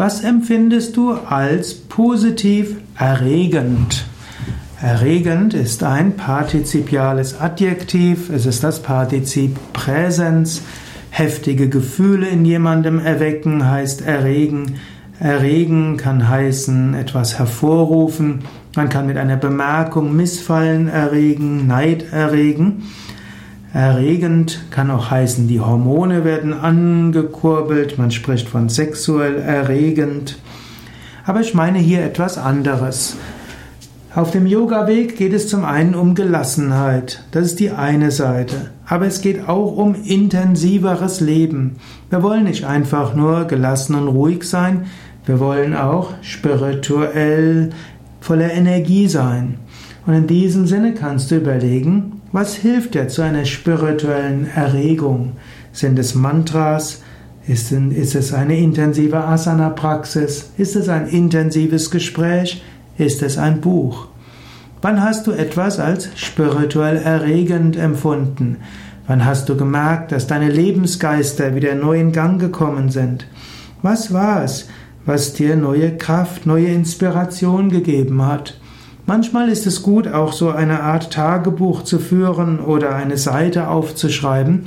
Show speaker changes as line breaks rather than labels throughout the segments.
Was empfindest du als positiv erregend? Erregend ist ein partizipiales Adjektiv, es ist das Partizip Präsens. Heftige Gefühle in jemandem erwecken heißt erregen. Erregen kann heißen etwas hervorrufen. Man kann mit einer Bemerkung Missfallen erregen, Neid erregen. Erregend kann auch heißen, die Hormone werden angekurbelt, man spricht von sexuell erregend. Aber ich meine hier etwas anderes. Auf dem Yoga-Weg geht es zum einen um Gelassenheit, das ist die eine Seite, aber es geht auch um intensiveres Leben. Wir wollen nicht einfach nur gelassen und ruhig sein, wir wollen auch spirituell voller Energie sein. Und in diesem Sinne kannst du überlegen, was hilft dir zu einer spirituellen Erregung? Sind es Mantras? Ist, es eine intensive Asana-Praxis? Ist es ein intensives Gespräch? Ist es ein Buch? Wann hast du etwas als spirituell erregend empfunden? Wann hast du gemerkt, dass deine Lebensgeister wieder neu in Gang gekommen sind? Was war es, was dir neue Kraft, neue Inspiration gegeben hat? Manchmal ist es gut, auch so eine Art Tagebuch zu führen oder eine Seite aufzuschreiben.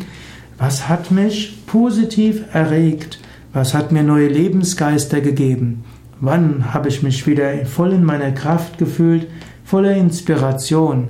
Was hat mich positiv erregt? Was hat mir neue Lebensgeister gegeben? Wann habe ich mich wieder voll in meiner Kraft gefühlt, voller Inspiration?